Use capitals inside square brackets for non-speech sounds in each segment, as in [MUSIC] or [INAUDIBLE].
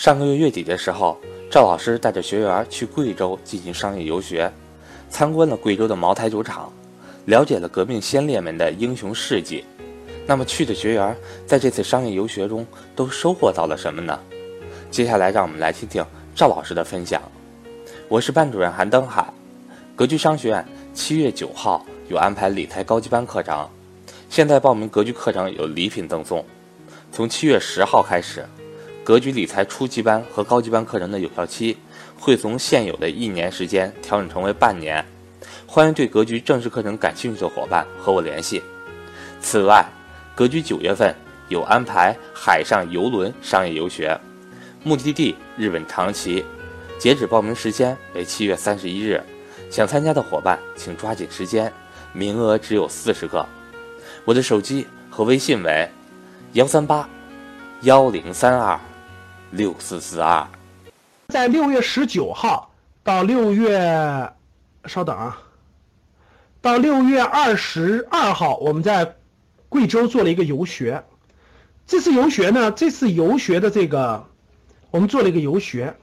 上个月月底的时候，赵老师带着学员去贵州进行商业游学，参观了贵州的茅台酒厂，了解了革命先烈们的英雄事迹。那么去的学员在这次商业游学中都收获到了什么呢？接下来让我们来听听赵老师的分享。我是班主任韩登海，格局商学院七月九号有安排理财高级班课程，现在报名格局课程有礼品赠送，从七月十号开始。格局理财初级班和高级班课程的有效期会从现有的一年时间调整成为半年，欢迎对格局正式课程感兴趣的伙伴和我联系。此外，格局九月份有安排海上游轮商业游学，目的地日本长崎，截止报名时间为七月三十一日，想参加的伙伴请抓紧时间，名额只有四十个。我的手机和微信为幺三八幺零三二。六四四二，在六月十九号到六月，稍等啊，到六月二十二号，我们在贵州做了一个游学。这次游学呢，这次游学的这个，我们做了一个游学。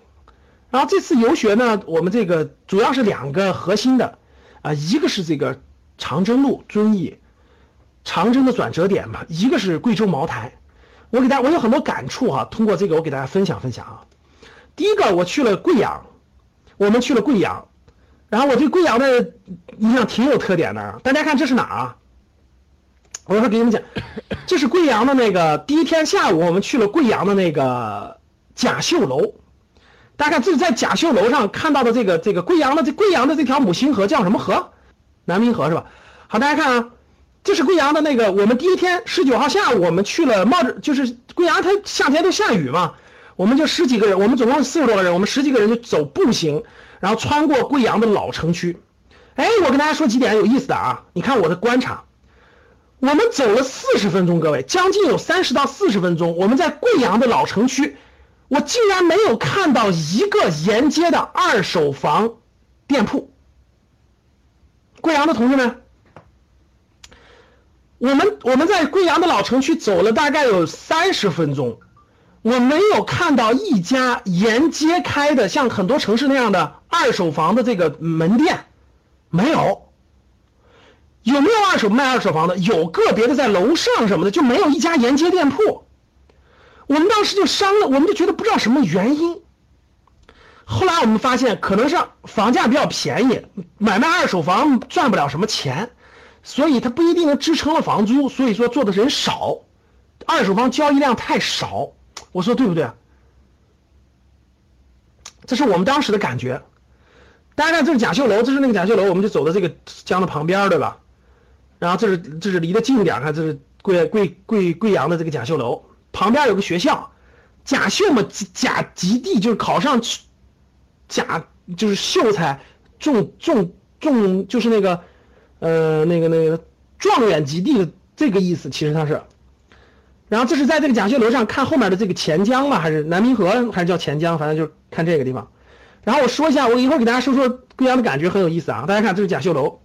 然后这次游学呢，我们这个主要是两个核心的啊，一个是这个长征路遵义，长征的转折点嘛，一个是贵州茅台。我给大家，我有很多感触哈，通过这个我给大家分享分享啊。第一个，我去了贵阳，我们去了贵阳，然后我对贵阳的印象挺有特点的。大家看这是哪儿啊？我一会给你们讲，这是贵阳的那个第一天下午，我们去了贵阳的那个甲秀楼。大家看，这是在甲秀楼上看到的这个这个贵阳的这贵阳的这条母亲河叫什么河？南明河是吧？好，大家看啊。就是贵阳的那个，我们第一天十九号下午，我们去了，冒着就是贵阳，它夏天都下雨嘛，我们就十几个人，我们总共四十多个人，我们十几个人就走步行，然后穿过贵阳的老城区。哎，我跟大家说几点有意思的啊，你看我的观察，我们走了四十分钟，各位，将近有三十到四十分钟，我们在贵阳的老城区，我竟然没有看到一个沿街的二手房店铺。贵阳的同志们。我们我们在贵阳的老城区走了大概有三十分钟，我没有看到一家沿街开的像很多城市那样的二手房的这个门店，没有。有没有二手卖二手房的？有个别的在楼上什么的，就没有一家沿街店铺。我们当时就商量，我们就觉得不知道什么原因。后来我们发现，可能是房价比较便宜，买卖二手房赚不了什么钱。所以它不一定能支撑了房租，所以说做的人少，二手房交易量太少，我说对不对？这是我们当时的感觉。大家看，这是甲秀楼，这是那个甲秀楼，我们就走到这个江的旁边，对吧？然后这是这是离得近一点，看这是贵贵贵贵阳的这个甲秀楼，旁边有个学校，甲秀嘛，甲及第就是考上甲就是秀才中中中就是那个。呃，那个那个状元及第的这个意思，其实它是。然后这是在这个甲秀楼上看后面的这个钱江吧，还是南明河，还是叫钱江？反正就看这个地方。然后我说一下，我一会儿给大家说说贵阳的感觉，很有意思啊。大家看，这是甲秀楼，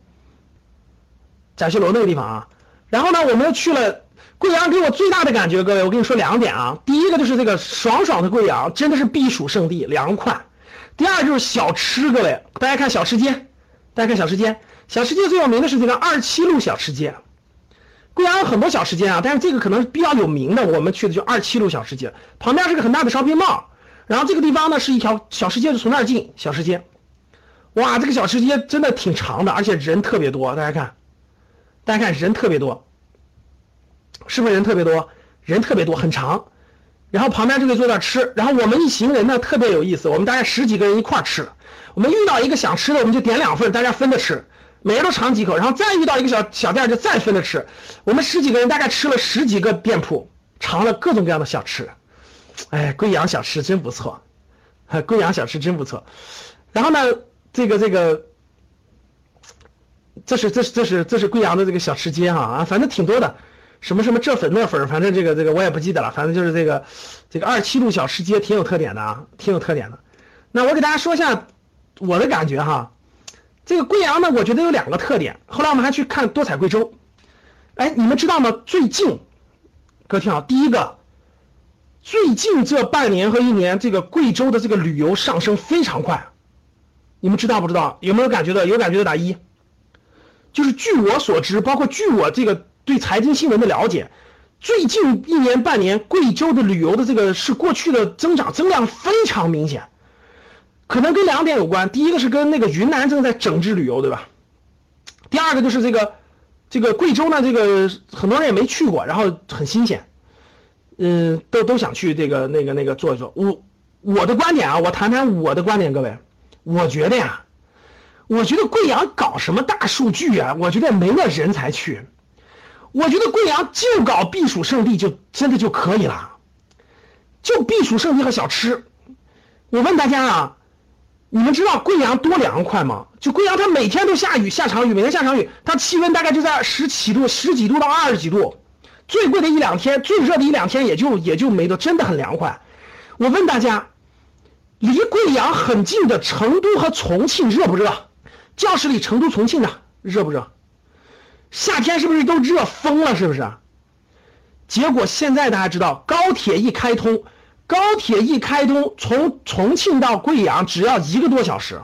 甲秀楼那个地方啊。然后呢，我们又去了贵阳，给我最大的感觉，各位，我跟你说两点啊。第一个就是这个爽爽的贵阳，真的是避暑胜地，凉快。第二就是小吃，各位，大家看小吃街，大家看小吃街。小吃街最有名的是这个二七路小吃街，贵阳有很多小吃街啊，但是这个可能比较有名的，我们去的就二七路小吃街，旁边是个很大的烧 l 帽，然后这个地方呢是一条小吃街，就从那儿进小吃街，哇，这个小吃街真的挺长的，而且人特别多，大家看，大家看人特别多，是不是人特别多？人特别多，很长，然后旁边就可以坐那吃，然后我们一行人呢特别有意思，我们大概十几个人一块吃，我们遇到一个想吃的，我们就点两份，大家分着吃。每人都尝几口，然后再遇到一个小小店就再分着吃。我们十几个人大概吃了十几个店铺，尝了各种各样的小吃。哎，贵阳小吃真不错，贵阳小吃真不错。然后呢，这个这个，这是这是这是这是贵阳的这个小吃街哈啊，反正挺多的，什么什么这粉那粉，反正这个这个我也不记得了，反正就是这个这个二七路小吃街挺有特点的啊，挺有特点的。那我给大家说一下我的感觉哈。这个贵阳呢，我觉得有两个特点。后来我们还去看多彩贵州，哎，你们知道吗？最近，各位听好，第一个，最近这半年和一年，这个贵州的这个旅游上升非常快，你们知道不知道？有没有感觉到？有感觉的打一。就是据我所知，包括据我这个对财经新闻的了解，最近一年半年，贵州的旅游的这个是过去的增长增量非常明显，可能跟两点有关。第一个是跟那个云南正在整治旅游，对吧？第二个就是这个这个贵州呢，这个很多人也没去过，然后很新鲜。嗯，都都想去这个那个那个做一做。我我的观点啊，我谈谈我的观点，各位，我觉得呀，我觉得贵阳搞什么大数据啊？我觉得没那人才去。我觉得贵阳就搞避暑胜地就真的就可以了，就避暑胜地和小吃。我问大家啊，你们知道贵阳多凉快吗？就贵阳它每天都下雨，下场雨，每天下场雨，它气温大概就在十几度，十几度到二十几度。最贵的一两天，最热的一两天也就也就没得，真的很凉快。我问大家，离贵阳很近的成都和重庆热不热？教室里成都、重庆的热不热？夏天是不是都热疯了？是不是？结果现在大家知道，高铁一开通，高铁一开通，从重庆到贵阳只要一个多小时。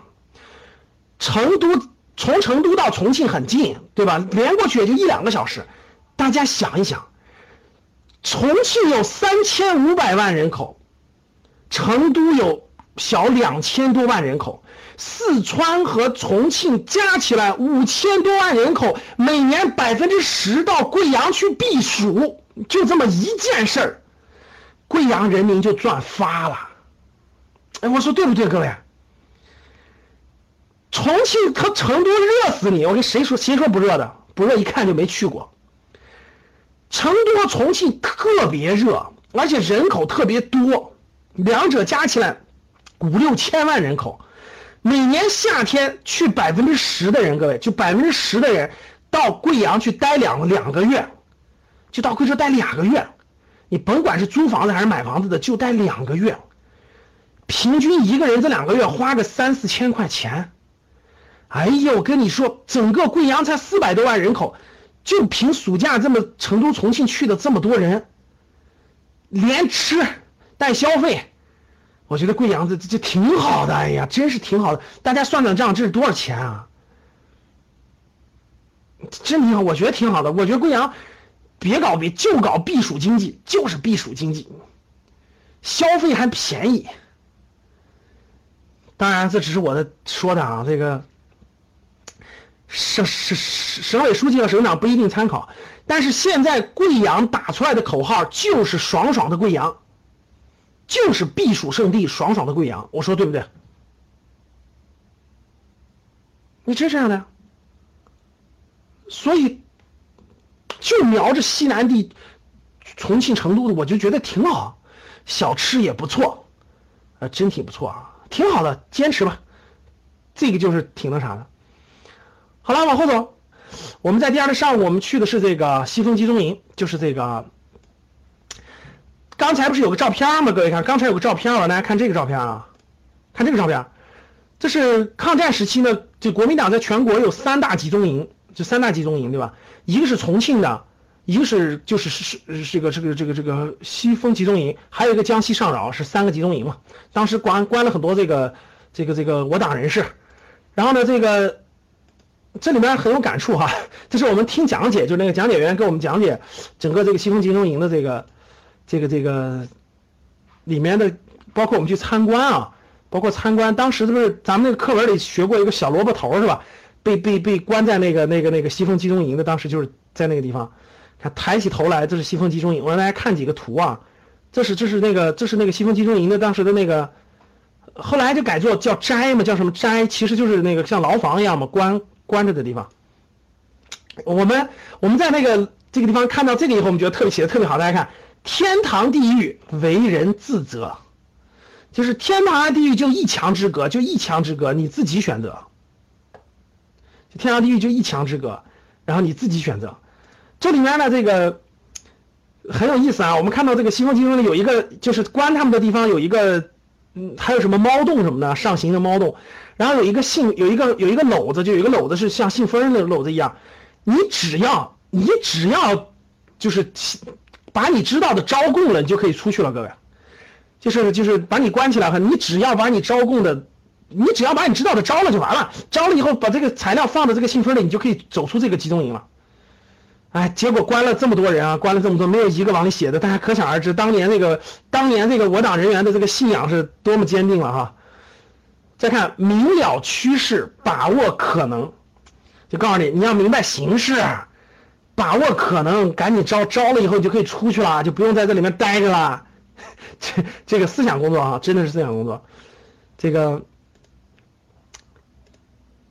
成都从成都到重庆很近，对吧？连过去也就一两个小时。大家想一想。重庆有三千五百万人口，成都有小两千多万人口，四川和重庆加起来五千多万人口，每年百分之十到贵阳去避暑，就这么一件事儿，贵阳人民就赚发了。哎，我说对不对，各位？重庆和成都热死你！我跟谁说？谁说不热的？不热，一看就没去过。成都和重庆特别热，而且人口特别多，两者加起来五六千万人口，每年夏天去百分之十的人，各位就百分之十的人到贵阳去待两两个月，就到贵州待两个月，你甭管是租房子还是买房子的，就待两个月，平均一个人这两个月花个三四千块钱，哎呦，我跟你说，整个贵阳才四百多万人口。就凭暑假这么成都、重庆去的这么多人，连吃带消费，我觉得贵阳这这挺好的。哎呀，真是挺好的。大家算算账，这是多少钱啊？真挺好，我觉得挺好的。我觉得贵阳别搞别，就搞避暑经济，就是避暑经济，消费还便宜。当然，这只是我的说的啊，这个。省省省委书记和省长不一定参考，但是现在贵阳打出来的口号就是爽爽的贵阳，就是避暑胜地，爽爽的贵阳，我说对不对？你真这样的，所以就瞄着西南地，重庆、成都的，我就觉得挺好，小吃也不错，啊，真挺不错啊，挺好的，坚持吧，这个就是挺那啥的。好了，往后走。我们在第二天上午，我们去的是这个西风集中营，就是这个。刚才不是有个照片吗？各位看，刚才有个照片啊，大家看这个照片啊，看这个照片，这是抗战时期呢，就国民党在全国有三大集中营，就三大集中营，对吧？一个是重庆的，一个是就是是是这个这个这个这个西风集中营，还有一个江西上饶，是三个集中营嘛。当时关关了很多这个这个这个我党人士，然后呢，这个。这里面很有感触哈，这是我们听讲解，就那个讲解员给我们讲解整个这个西风集中营的这个这个这个里面的，包括我们去参观啊，包括参观当时是不是咱们那个课文里学过一个小萝卜头是吧？被被被关在那个那个那个西风集中营的，当时就是在那个地方，他抬起头来，这是西风集中营。我让大家看几个图啊，这是这是那个这是那个西风集中营的当时的那个，后来就改做叫斋嘛，叫什么斋？其实就是那个像牢房一样嘛，关。关着的地方，我们我们在那个这个地方看到这个以后，我们觉得特别写的特别好。大家看，天堂地狱为人自责，就是天堂和地狱就一墙之隔，就一墙之隔，你自己选择。天堂地狱就一墙之隔，然后你自己选择。这里面呢，这个很有意思啊。我们看到这个西风集中里有一个，就是关他们的地方有一个，嗯，还有什么猫洞什么的，上行的猫洞。然后有一个信，有一个有一个篓子，就有一个篓子是像信封的篓子一样，你只要你只要就是把你知道的招供了，你就可以出去了，各位。就是就是把你关起来，你只要把你招供的，你只要把你知道的招了就完了，招了以后把这个材料放到这个信封里，你就可以走出这个集中营了。哎，结果关了这么多人啊，关了这么多，没有一个往里写的，大家可想而知，当年那个当年这个我党人员的这个信仰是多么坚定了哈。再看明了趋势，把握可能，就告诉你，你要明白形势，把握可能，赶紧招，招了以后就可以出去了，就不用在这里面待着了。[LAUGHS] 这这个思想工作啊，真的是思想工作。这个，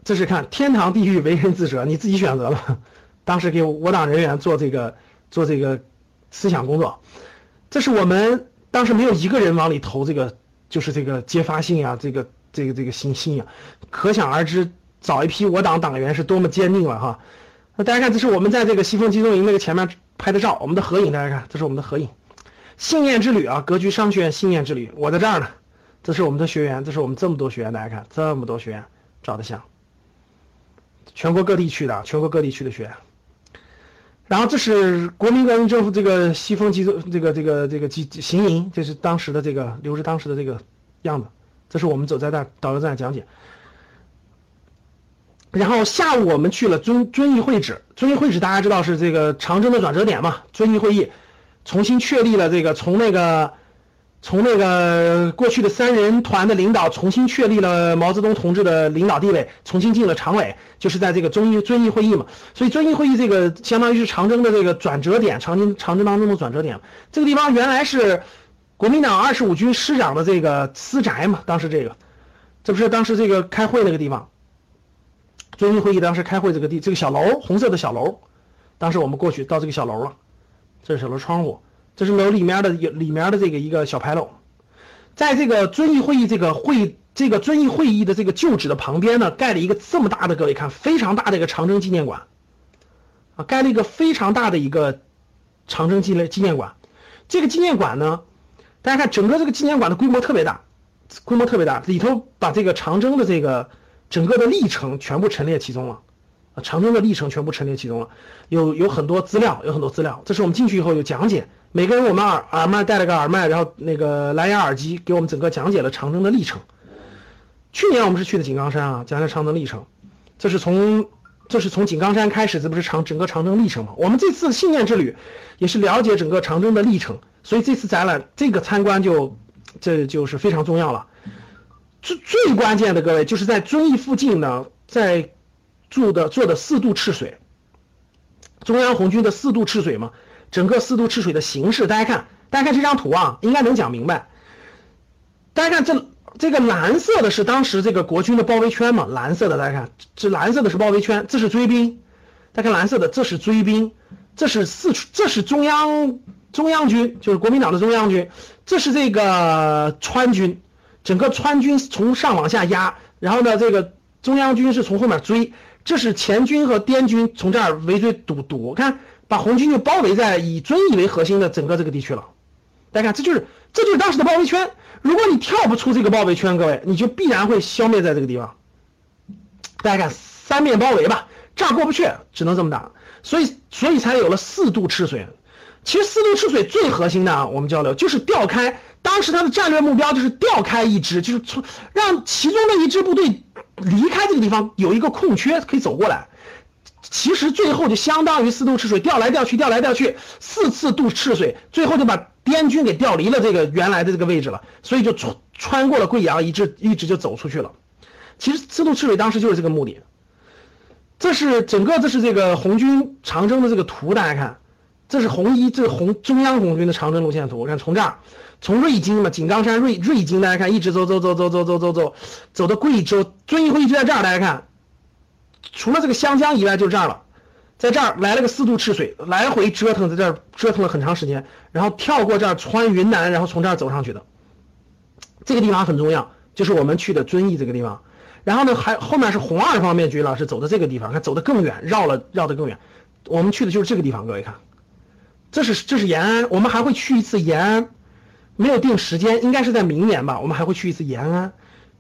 这是看天堂地狱为人自责，你自己选择了。[LAUGHS] 当时给我党人员做这个做这个思想工作，这是我们当时没有一个人往里投这个，就是这个揭发信啊，这个这个这个信信啊，可想而知，早一批我党党员是多么坚定了哈。那大家看，这是我们在这个西风集中营那个前面拍的照，我们的合影，大家看，这是我们的合影。信念之旅啊，格局商学院信念之旅，我在这儿呢。这是我们的学员，这是我们这么多学员，大家看这么多学员照的相，全国各地去的，全国各地去的学。然后这是国民革命政府这个西风集中这个这个这个集行营，这是当时的这个留着当时的这个样子。这是我们走在那导游在讲解。然后下午我们去了遵遵义会址，遵义会址大家知道是这个长征的转折点嘛？遵义会议。重新确立了这个从那个从那个过去的三人团的领导重新确立了毛泽东同志的领导地位，重新进了常委，就是在这个遵义遵义会议嘛。所以遵义会议这个相当于是长征的这个转折点，长征长征当中的转折点。这个地方原来是国民党二十五军师长的这个私宅嘛，当时这个这不是当时这个开会那个地方。遵义会议当时开会这个地这个小楼红色的小楼，当时我们过去到这个小楼了。这是小楼窗户，这是楼里面的里面的这个一个小牌楼，在这个遵义会议这个会这个遵义会议的这个旧址的旁边呢，盖了一个这么大的，各位看非常大的一个长征纪念馆，啊，盖了一个非常大的一个长征纪念纪念馆。这个纪念馆呢，大家看整个这个纪念馆的规模特别大，规模特别大，里头把这个长征的这个整个的历程全部陈列其中了。长征的历程全部陈列其中了，有有很多资料，有很多资料。这是我们进去以后有讲解，每个人我们耳耳麦带了个耳麦，然后那个蓝牙耳机给我们整个讲解了长征的历程。去年我们是去的井冈山啊，讲解长征历程。这是从这是从井冈山开始，这不是长整个长征历程吗？我们这次信念之旅也是了解整个长征的历程，所以这次展览这个参观就这就是非常重要了。最最关键的各位就是在遵义附近呢，在。住的做的四渡赤水，中央红军的四渡赤水嘛，整个四渡赤水的形式，大家看，大家看这张图啊，应该能讲明白。大家看这这个蓝色的是当时这个国军的包围圈嘛，蓝色的大家看，这蓝色的是包围圈，这是追兵。大家看蓝色的，这是追兵，这是四这是中央中央军，就是国民党的中央军，这是这个川军，整个川军从上往下压，然后呢，这个中央军是从后面追。这是前军和滇军从这儿围追堵堵，看把红军就包围在以遵义为核心的整个这个地区了。大家看，这就是这就是当时的包围圈。如果你跳不出这个包围圈，各位你就必然会消灭在这个地方。大家看三面包围吧，这儿过不去，只能这么打。所以所以才有了四渡赤水。其实四渡赤水最核心的啊，我们交流就是调开，当时他的战略目标就是调开一支，就是从让其中的一支部队。离开这个地方有一个空缺可以走过来，其实最后就相当于四渡赤水调来调去调来调去四次渡赤水，最后就把滇军给调离了这个原来的这个位置了，所以就穿穿过了贵阳，一直一直就走出去了。其实四渡赤水当时就是这个目的。这是整个这是这个红军长征的这个图，大家看，这是红一这是红中央红军的长征路线图，看从这儿。从瑞金嘛，井冈山瑞瑞金，大家看，一直走走走走走走走走，走到贵州，遵义会议就在这儿。大家看，除了这个湘江以外，就这儿了，在这儿来了个四渡赤水，来回折腾，在这儿折腾了很长时间，然后跳过这儿，穿云南，然后从这儿走上去的。这个地方很重要，就是我们去的遵义这个地方。然后呢，还后面是红二方面军了，是走的这个地方，看走的更远，绕了绕的更远。我们去的就是这个地方，各位看，这是这是延安，我们还会去一次延安。没有定时间，应该是在明年吧。我们还会去一次延安，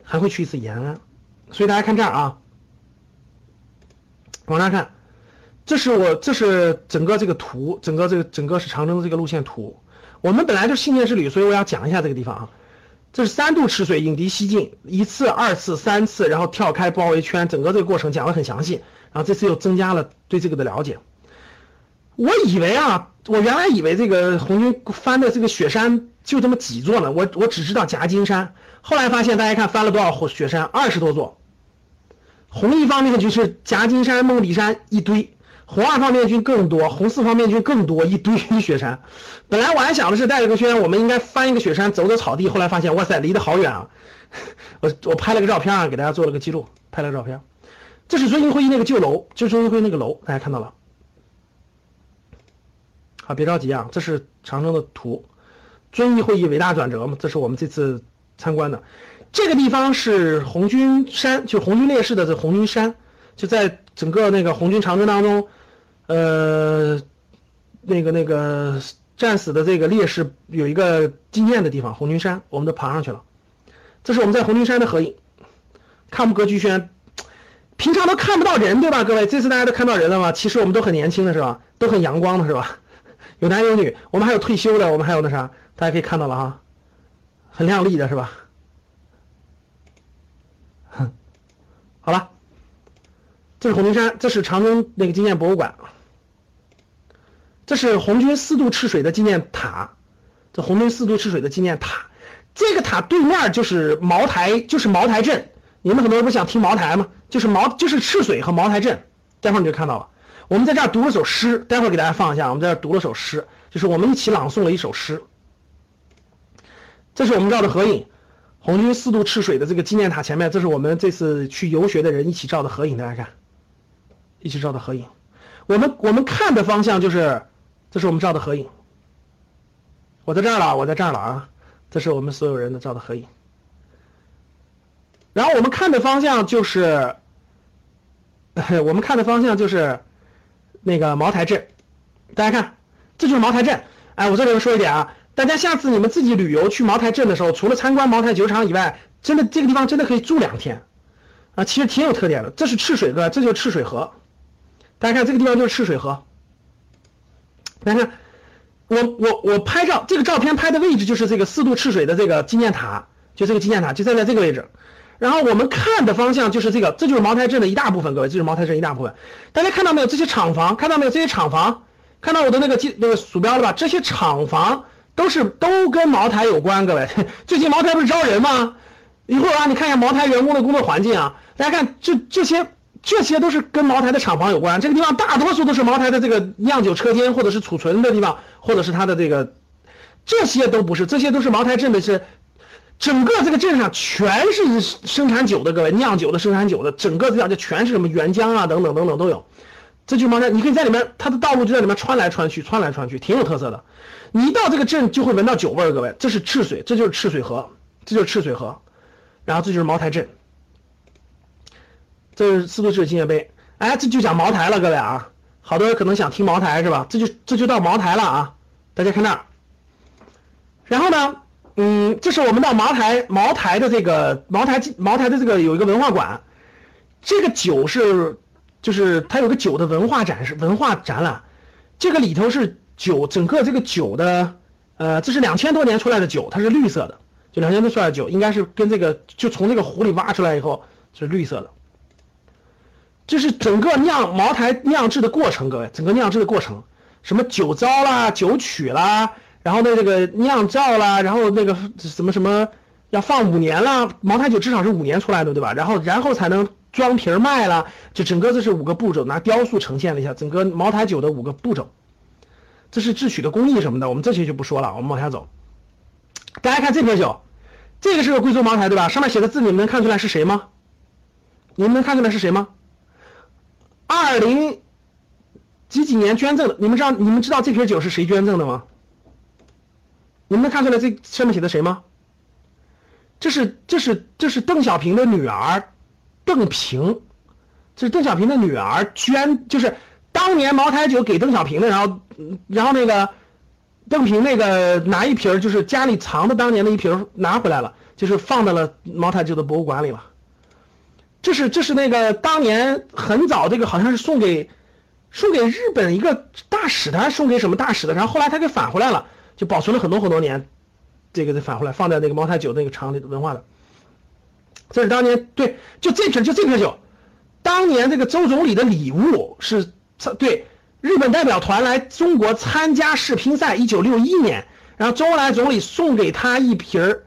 还会去一次延安。所以大家看这儿啊，往上看，这是我这是整个这个图，整个这个整个是长征的这个路线图。我们本来就信念之旅，所以我要讲一下这个地方啊。这是三度吃水，引敌西进，一次、二次、三次，然后跳开包围圈，整个这个过程讲的很详细。然后这次又增加了对这个的了解。我以为啊，我原来以为这个红军翻的这个雪山就这么几座呢，我我只知道夹金山，后来发现大家看翻了多少雪山，二十多座。红一方面军是夹金山、梦里山一堆。红二方面军更多，红四方面军更多，一堆雪山。本来我还想的是带着个轩，我们应该翻一个雪山，走走草地。后来发现，哇塞，离得好远啊！[LAUGHS] 我我拍了个照片啊，给大家做了个记录，拍了个照片。这是遵义会议那个旧楼，就是遵义会那个楼，大家看到了。啊，别着急啊，这是长征的图。遵义会议伟大转折嘛，这是我们这次参观的。这个地方是红军山，就红军烈士的这红军山，就在整个那个红军长征当中。呃，那个那个战死的这个烈士有一个纪念的地方，红军山，我们都爬上去了。这是我们在红军山的合影，看不隔居轩，平常都看不到人，对吧？各位，这次大家都看到人了吗？其实我们都很年轻的是吧？都很阳光的是吧？有男有女，我们还有退休的，我们还有那啥，大家可以看到了哈，很靓丽的是吧？哼，好了，这是红军山，这是长征那个纪念博物馆。这是红军四渡赤水的纪念塔，这红军四渡赤水的纪念塔，这个塔对面就是茅台，就是茅台镇。你们很多人不想听茅台吗？就是茅，就是赤水和茅台镇。待会儿你就看到了。我们在这儿读了首诗，待会儿给大家放一下。我们在这儿读了首诗，就是我们一起朗诵了一首诗。这是我们照的合影，红军四渡赤水的这个纪念塔前面，这是我们这次去游学的人一起照的合影，大家看，一起照的合影。我们我们看的方向就是。这是我们照的合影，我在这儿了，我在这儿了啊！这是我们所有人的照的合影。然后我们看的方向就是，[LAUGHS] 我们看的方向就是那个茅台镇。大家看，这就是茅台镇。哎，我这里要说一点啊，大家下次你们自己旅游去茅台镇的时候，除了参观茅台酒厂以外，真的这个地方真的可以住两天啊，其实挺有特点的。这是赤水哥，这就是赤水河。大家看，这个地方就是赤水河。大家看，我我我拍照，这个照片拍的位置就是这个四渡赤水的这个纪念塔，就这个纪念塔就站在这个位置。然后我们看的方向就是这个，这就是茅台镇的一大部分，各位，这是茅台镇一大部分。大家看到没有？这些厂房，看到没有？这些厂房，看到我的那个记那个鼠标了吧？这些厂房都是都跟茅台有关，各位。[LAUGHS] 最近茅台不是招人吗？一会儿啊，你看一下茅台员工的工作环境啊，大家看这这些。这些都是跟茅台的厂房有关，这个地方大多数都是茅台的这个酿酒车间，或者是储存的地方，或者是它的这个，这些都不是，这些都是茅台镇的是，整个这个镇上全是生产酒的，各位酿酒的、生产酒的，整个这样就全是什么原浆啊等等等等都有，这就茅台，你可以在里面，它的道路就在里面穿来穿去，穿来穿去，挺有特色的。你一到这个镇就会闻到酒味儿，各位，这是赤水，这就是赤水河，这就是赤水河，然后这就是茅台镇。这是四渡赤纪念碑，哎，这就讲茅台了，各位啊，好多人可能想听茅台是吧？这就这就到茅台了啊，大家看那儿。然后呢，嗯，这是我们到茅台茅台的这个茅台茅台的这个有一个文化馆，这个酒是就是它有个酒的文化展示文化展览，这个里头是酒整个这个酒的，呃，这是两千多年出来的酒，它是绿色的，就两千多出来的酒应该是跟这个就从这个湖里挖出来以后是绿色的。这是整个酿茅台酿制的过程，各位，整个酿制的过程，什么酒糟啦、酒曲啦，然后呢这个酿造啦，然后那个 [LAUGHS] 什么什么要放五年啦，茅台酒至少是五年出来的，对吧？然后然后才能装瓶卖了，就整个这是五个步骤，拿雕塑呈现了一下整个茅台酒的五个步骤，这是制曲的工艺什么的，我们这些就不说了，我们往下走。大家看这瓶酒，这个是个贵州茅台，对吧？上面写的字你们能看出来是谁吗？你们能看出来是谁吗？二零几几年捐赠的？你们知道你们知道这瓶酒是谁捐赠的吗？你们能看出来这上面写的谁吗？这是这是这是邓小平的女儿邓平，这是邓小平的女儿捐，就是当年茅台酒给邓小平的，然后然后那个邓平那个拿一瓶就是家里藏的当年的一瓶拿回来了，就是放在了茅台酒的博物馆里了。这是这是那个当年很早这个好像是送给送给日本一个大使的，送给什么大使的？然后后来他给返回来了，就保存了很多很多年，这个再返回来放在那个茅台酒那个厂里的文化的。这是当年对，就这瓶就这瓶酒，当年这个周总理的礼物是对日本代表团来中国参加世乒赛，一九六一年，然后周恩来总理送给他一瓶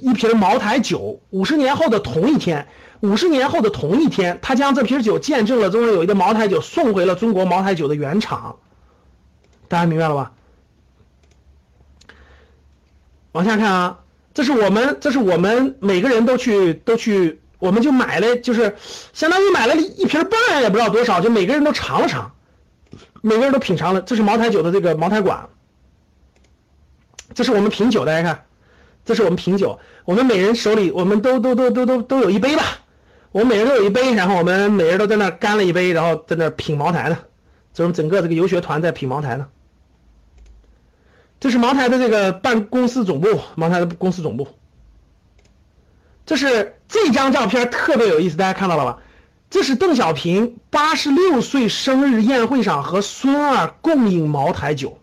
一瓶茅台酒。五十年后的同一天，五十年后的同一天，他将这瓶酒见证了中国友谊的茅台酒送回了中国茅台酒的原厂。大家明白了吧？往下看啊。这是我们，这是我们每个人都去都去，我们就买了，就是相当于买了一瓶半，也不知道多少，就每个人都尝了尝，每个人都品尝了。这是茅台酒的这个茅台馆，这是我们品酒，大家看，这是我们品酒，我们每人手里，我们都都都都都都有一杯吧，我们每人都有一杯，然后我们每人都在那干了一杯，然后在那品茅台呢，这是整个这个游学团在品茅台呢。这是茅台的这个办公司总部，茅台的公司总部。这是这张照片特别有意思，大家看到了吧？这是邓小平八十六岁生日宴会上和孙二共饮茅台酒。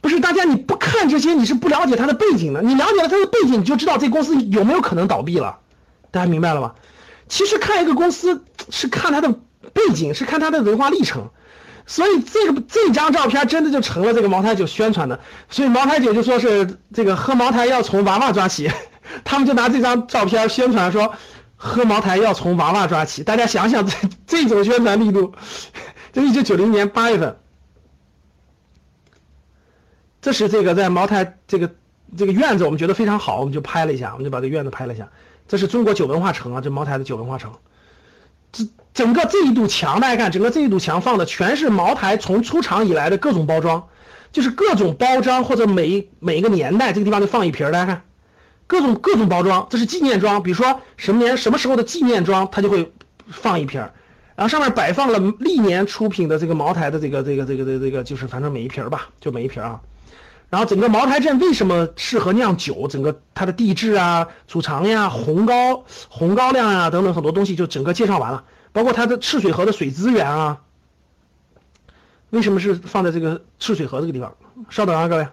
不是大家你不看这些你是不了解他的背景的，你了解了他的背景，你就知道这公司有没有可能倒闭了。大家明白了吧？其实看一个公司是看它的背景，是看它的文化历程。所以这个这张照片真的就成了这个茅台酒宣传的，所以茅台酒就说是这个喝茅台要从娃娃抓起，[LAUGHS] 他们就拿这张照片宣传说喝茅台要从娃娃抓起。大家想想这这种宣传力度，[LAUGHS] 这一九九零年八月份，这是这个在茅台这个这个院子，我们觉得非常好，我们就拍了一下，我们就把这院子拍了一下。这是中国酒文化城啊，这茅台的酒文化城。这整个这一堵墙，大家看，整个这一堵墙放的全是茅台从出厂以来的各种包装，就是各种包装或者每每一个年代这个地方就放一瓶，大家看，各种各种包装，这是纪念装，比如说什么年什么时候的纪念装，它就会放一瓶，然后上面摆放了历年出品的这个茅台的这个这个这个这个这个，就是反正每一瓶吧，就每一瓶啊。然后整个茅台镇为什么适合酿酒？整个它的地质啊、储藏呀、红高红高粱啊等等很多东西就整个介绍完了，包括它的赤水河的水资源啊。为什么是放在这个赤水河这个地方？稍等啊，各位，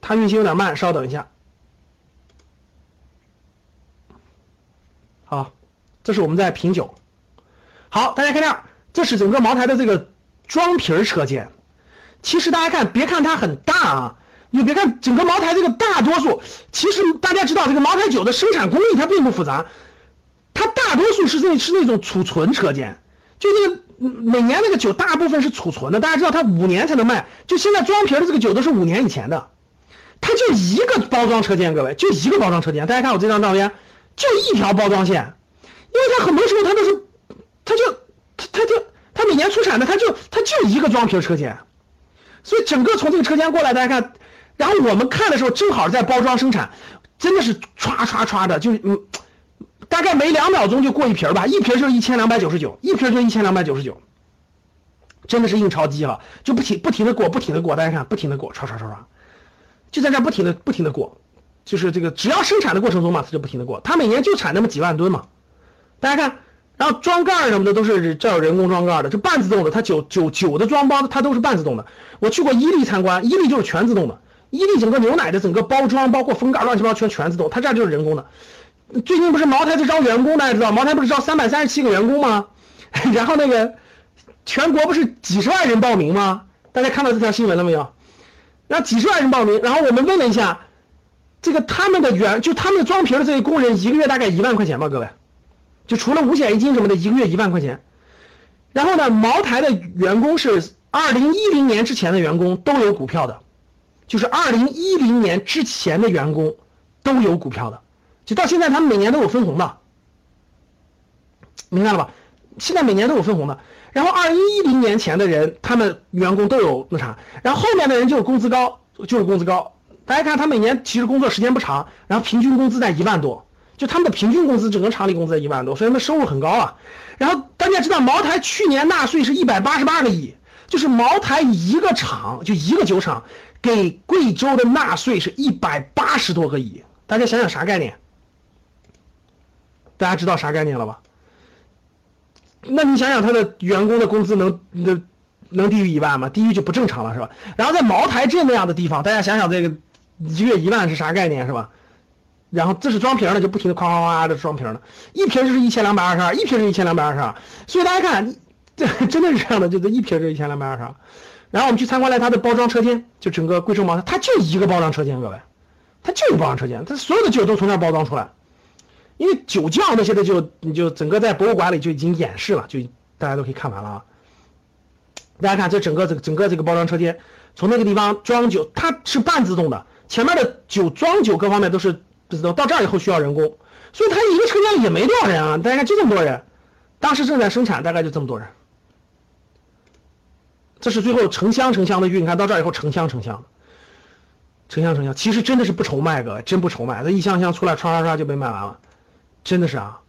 它运行有点慢，稍等一下。好，这是我们在品酒。好，大家看这儿，这是整个茅台的这个装瓶车间。其实大家看，别看它很大啊，你别看整个茅台这个大多数，其实大家知道这个茅台酒的生产工艺它并不复杂，它大多数是那是那种储存车间，就那个每年那个酒大部分是储存的，大家知道它五年才能卖，就现在装瓶的这个酒都是五年以前的，它就一个包装车间，各位就一个包装车间，大家看我这张照片，就一条包装线，因为它很多时候它都是，它就它它就它每年出产的它就它就一个装瓶车间。所以整个从这个车间过来，大家看，然后我们看的时候正好在包装生产，真的是唰唰唰的，就嗯，大概每两秒钟就过一瓶吧，一瓶就是一千两百九十九，一瓶就一千两百九十九，真的是印钞机了，就不停不停的过，不停的过，大家看，不停的过，唰唰唰唰，就在这不停的不停的过，就是这个只要生产的过程中嘛，它就不停的过，它每年就产那么几万吨嘛，大家看。然后装盖什么的都是这有人工装盖的，就半自动的。它酒酒酒的装包它都是半自动的。我去过伊利参观，伊利就是全自动的。伊利整个牛奶的整个包装，包括封盖乱七八糟全全自动，它这就是人工的。最近不是茅台在招员工，大家知道茅台不是招三百三十七个员工吗？[LAUGHS] 然后那个全国不是几十万人报名吗？大家看到这条新闻了没有？然后几十万人报名，然后我们问了一下，这个他们的员就他们装瓶的这些工人一个月大概一万块钱吧，各位。就除了五险一金什么的，一个月一万块钱。然后呢，茅台的员工是二零一零年之前的员工都有股票的，就是二零一零年之前的员工都有股票的，就到现在他们每年都有分红的，明白了吧？现在每年都有分红的。然后二零一零年前的人，他们员工都有那啥，然后后面的人就是工资高，就是工资高。大家看他每年其实工作时间不长，然后平均工资在一万多。就他们的平均工资，整个厂里工资一万多，所以他们收入很高啊。然后大家知道，茅台去年纳税是一百八十八个亿，就是茅台一个厂，就一个酒厂给贵州的纳税是一百八十多个亿。大家想想啥概念？大家知道啥概念了吧？那你想想他的员工的工资能，那能低于一万吗？低于就不正常了，是吧？然后在茅台镇那样的地方，大家想想这个一个月一万是啥概念，是吧？然后这是装瓶的，就不停的哐哐哐的装瓶的，一瓶就是一千两百二十二，一瓶是一千两百二十二，所以大家看，这 [LAUGHS] 真的是这样的，就这一瓶是一千两百二十二。然后我们去参观了它的包装车间，就整个贵州茅台，它就一个包装车间，各位，它就一个包装车间，它所有的酒都从那儿包装出来，因为酒窖那些的就你就整个在博物馆里就已经演示了，就大家都可以看完了啊。大家看这整个这个整个这个包装车间，从那个地方装酒，它是半自动的，前面的酒装酒各方面都是自动，到这儿以后需要人工，所以他一个车间也没多少人啊，大家看就这么多人，当时正在生产，大概就这么多人。这是最后成箱成箱的运，你看到这儿以后成箱成箱，成箱成箱，其实真的是不愁卖，各位真不愁卖，这一箱箱出来唰唰唰就被卖完了，真的是啊。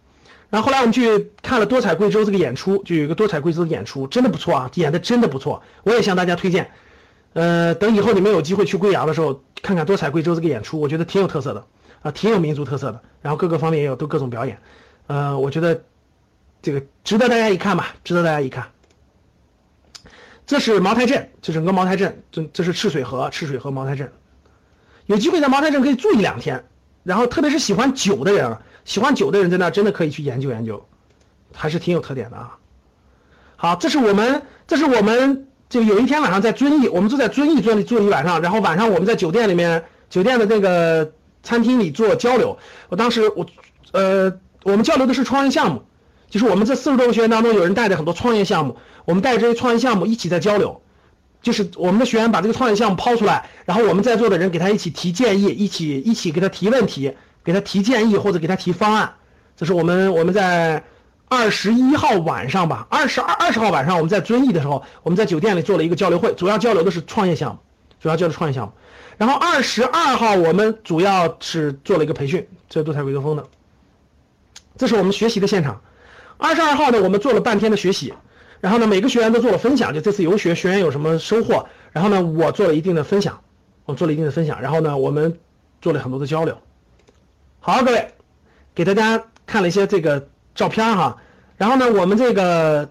然后后来我们去看了多彩贵州这个演出，就有一个多彩贵州的演出，真的不错啊，演的真的不错，我也向大家推荐。呃，等以后你们有机会去贵阳的时候，看看多彩贵州这个演出，我觉得挺有特色的啊，挺有民族特色的，然后各个方面也有都各种表演，呃，我觉得这个值得大家一看吧，值得大家一看。这是茅台镇，这整个茅台镇，这这是赤水河，赤水河茅台镇。有机会在茅台镇可以住一两天，然后特别是喜欢酒的人，喜欢酒的人在那真的可以去研究研究，还是挺有特点的啊。好，这是我们，这是我们就有一天晚上在遵义，我们就在遵义住住了一晚上，然后晚上我们在酒店里面，酒店的那个餐厅里做交流。我当时我，呃，我们交流的是创业项目，就是我们这四十多个学员当中，有人带着很多创业项目。我们带着这些创业项目一起在交流，就是我们的学员把这个创业项目抛出来，然后我们在座的人给他一起提建议，一起一起给他提问题，给他提建议或者给他提方案。这是我们我们在二十一号晚上吧，二十二二十号晚上我们在遵义的时候，我们在酒店里做了一个交流会，主要交流的是创业项目，主要交流创业项目。然后二十二号我们主要是做了一个培训，这是多彩贵州风的，这是我们学习的现场。二十二号呢，我们做了半天的学习。然后呢，每个学员都做了分享，就这次游学学员有什么收获。然后呢，我做了一定的分享，我做了一定的分享。然后呢，我们做了很多的交流。好，各位，给大家看了一些这个照片哈。然后呢，我们这个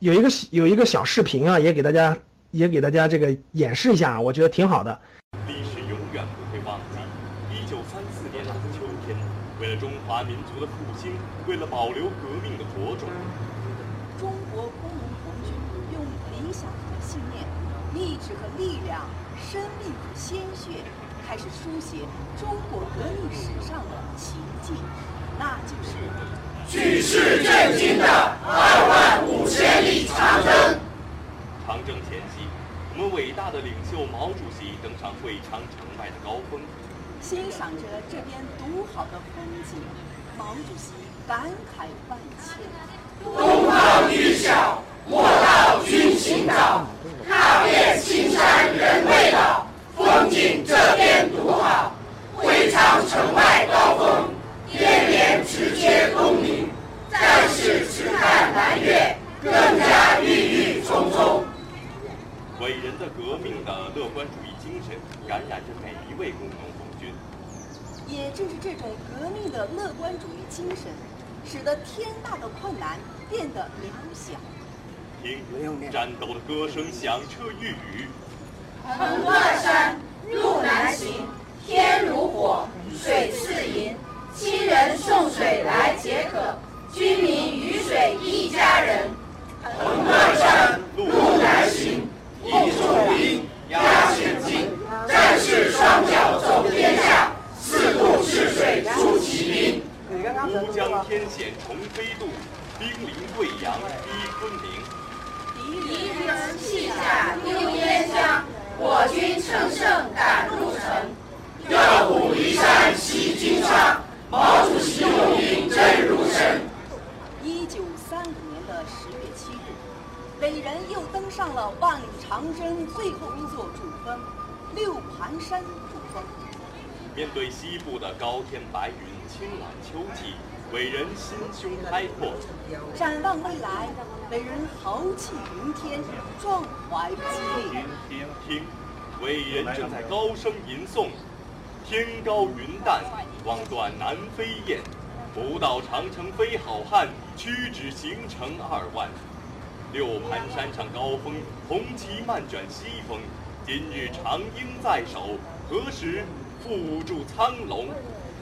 有一个有一个小视频啊，也给大家也给大家这个演示一下，我觉得挺好的。华民族的复兴，为了保留革命的火种。中国工农红军用理想和信念、意志和力量、生命和鲜血，开始书写中国革命史上的奇迹，那就是举世震惊的二万五千里长征。长征前夕，我们伟大的领袖毛主席登上会昌城外的高峰，欣赏着这边独好的风景，毛主席感慨万千。东方欲晓，莫道君行早。踏遍青山人未老，风景这边独好。会昌城外高峰，边连直接东临。战士只看南岳，更加郁郁葱葱。伟人的革命的乐观主义精神感染着每一位工农。也正是这种革命的乐观主义精神，使得天大的困难。变得渺小。听，战斗的歌声响彻玉宇。横断山，路难行，天如火，水似银。亲人送水来解渴，军民鱼水一家人。横断山，路难行，一重兵，压千斤。战士双脚走天下，四渡赤水出奇兵。乌江天飞渡。兵临贵阳，逼昆明。敌人弃甲丢烟枪，我军乘胜赶入城。调虎离山袭金沙，毛主席用兵真如神。一九三五年的十月七日，伟人又登上了万里长征最后一座主峰——六盘山主峰。面对西部的高天白云、清朗秋气。伟人心胸开阔，展望未来，伟人豪气云天，壮怀激烈。听，伟人正在高声吟诵：“天高云淡，望断南飞雁。不到长城非好汉，屈指行程二万。”六盘山上高峰，红旗漫卷西风。今日长缨在手，何时缚住苍龙？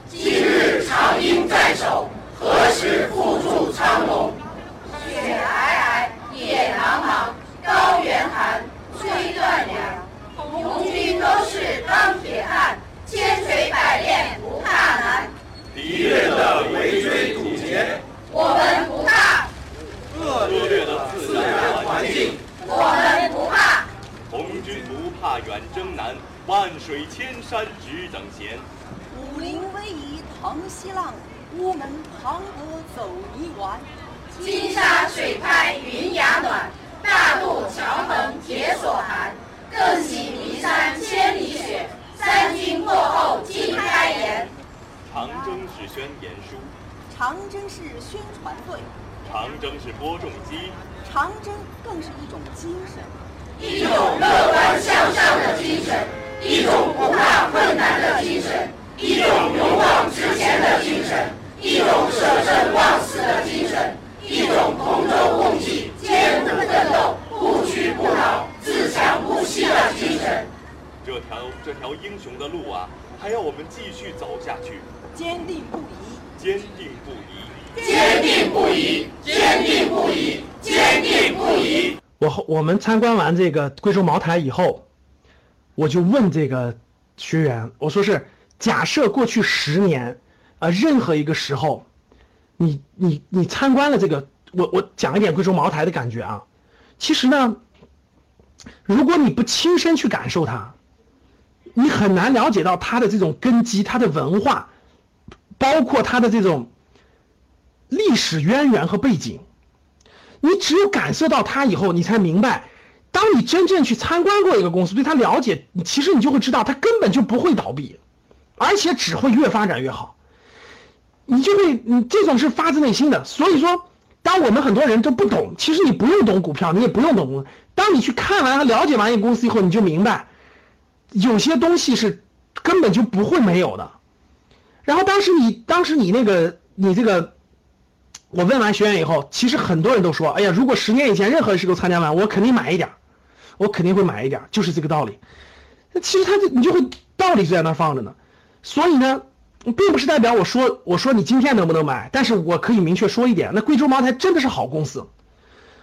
今日长缨在手，何时缚住苍龙？雪皑皑，野茫茫，高原寒，吹断粮。红军都是钢铁汉，千锤百炼不怕难。敌人的围追堵截，我们不怕。恶劣的自然环境，我们不怕。红军不怕远征难，万水千山只等闲。武陵威仪腾西浪，乌门磅礴走泥丸。金沙水拍云崖暖，大渡桥横铁索寒。更喜岷山千里雪，三军过后尽开颜。长征是宣言书，长征是宣传队，长征是播种机，长征更是一种精神，一种乐观向上的精神，一种不怕困难的精神，一种勇往直前的精神，一种舍生忘死的精神，一种同舟共济、艰苦奋斗、不屈不挠。自强不息的精神，这条这条英雄的路啊，还要我们继续走下去，坚定不移，坚定不移，坚定不移，坚定不移，坚定不移。我我们参观完这个贵州茅台以后，我就问这个学员，我说是假设过去十年，啊，任何一个时候，你你你参观了这个，我我讲一点贵州茅台的感觉啊，其实呢。如果你不亲身去感受它，你很难了解到它的这种根基、它的文化，包括它的这种历史渊源和背景。你只有感受到它以后，你才明白，当你真正去参观过一个公司，对它了解，其实你就会知道，它根本就不会倒闭，而且只会越发展越好。你就会，你这种是发自内心的。所以说，当我们很多人都不懂，其实你不用懂股票，你也不用懂。当你去看完和了解完一个公司以后，你就明白，有些东西是根本就不会没有的。然后当时你当时你那个你这个，我问完学员以后，其实很多人都说，哎呀，如果十年以前任何事都参加完，我肯定买一点，我肯定会买一点，就是这个道理。那其实他就你就会道理就在那放着呢。所以呢，并不是代表我说我说你今天能不能买，但是我可以明确说一点，那贵州茅台真的是好公司。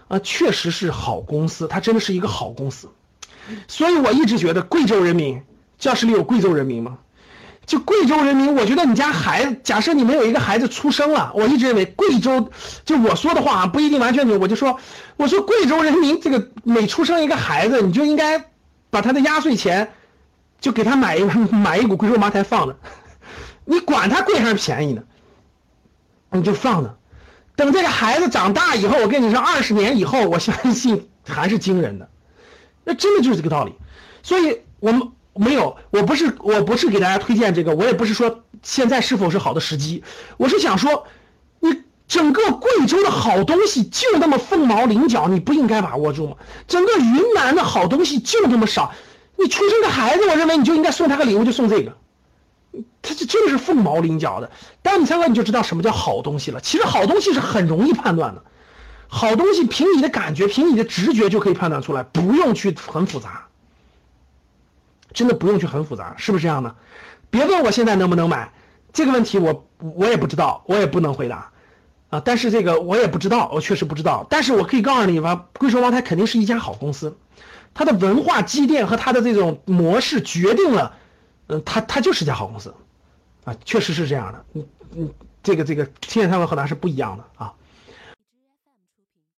啊，确实是好公司，它真的是一个好公司，所以我一直觉得贵州人民教室里有贵州人民吗？就贵州人民，我觉得你家孩子，假设你没有一个孩子出生了，我一直认为贵州，就我说的话啊不一定完全准，我就说，我说贵州人民这个每出生一个孩子，你就应该把他的压岁钱就给他买一 [LAUGHS] 买一股贵州茅台放着，你管他贵还是便宜呢，你就放着。等这个孩子长大以后，我跟你说，二十年以后，我相信还是惊人的。那真的就是这个道理。所以，我们没有，我不是，我不是给大家推荐这个，我也不是说现在是否是好的时机。我是想说，你整个贵州的好东西就那么凤毛麟角，你不应该把握住吗？整个云南的好东西就那么少，你出生个孩子，我认为你就应该送他个礼物，就送这个。他这真的是凤毛麟角的，当你参观你就知道什么叫好东西了。其实好东西是很容易判断的，好东西凭你的感觉、凭你的直觉就可以判断出来，不用去很复杂，真的不用去很复杂，是不是这样的？别问我现在能不能买这个问题，我我也不知道，我也不能回答啊。但是这个我也不知道，我确实不知道。但是我可以告诉你吧，贵州茅台肯定是一家好公司，它的文化积淀和它的这种模式决定了。嗯，他他就是家好公司，啊，确实是这样的。嗯嗯这个这个，青年参观和它是不一样的啊。